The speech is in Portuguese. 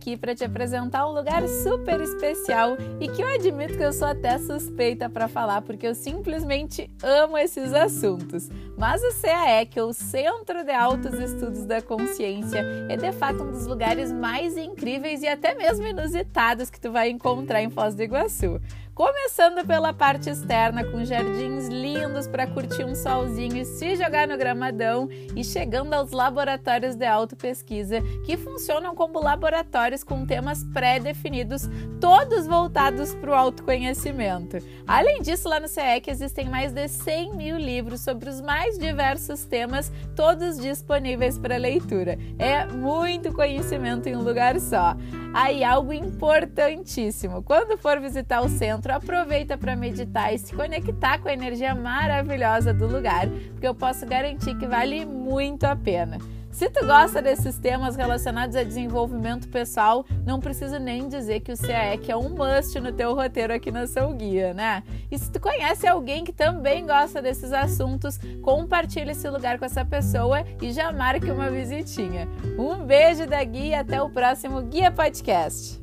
aqui para te apresentar um lugar super especial e que eu admito que eu sou até suspeita para falar porque eu simplesmente amo esses assuntos. Mas o CAEC, ou Centro de Altos Estudos da Consciência, é de fato um dos lugares mais incríveis e até mesmo inusitados que tu vai encontrar em Foz do Iguaçu. Começando pela parte externa, com jardins lindos para curtir um solzinho e se jogar no gramadão, e chegando aos laboratórios de autopesquisa, que funcionam como laboratórios com temas pré-definidos, todos voltados para o autoconhecimento. Além disso, lá no CEEC existem mais de 100 mil livros sobre os mais diversos temas, todos disponíveis para leitura. É muito conhecimento em um lugar só. Aí, algo importantíssimo: quando for visitar o centro, aproveita para meditar e se conectar com a energia maravilhosa do lugar, porque eu posso garantir que vale muito a pena. Se tu gosta desses temas relacionados a desenvolvimento pessoal, não preciso nem dizer que o CAEC é um must no teu roteiro aqui na Sou Guia, né? E se tu conhece alguém que também gosta desses assuntos, compartilhe esse lugar com essa pessoa e já marque uma visitinha. Um beijo da Guia e até o próximo Guia Podcast.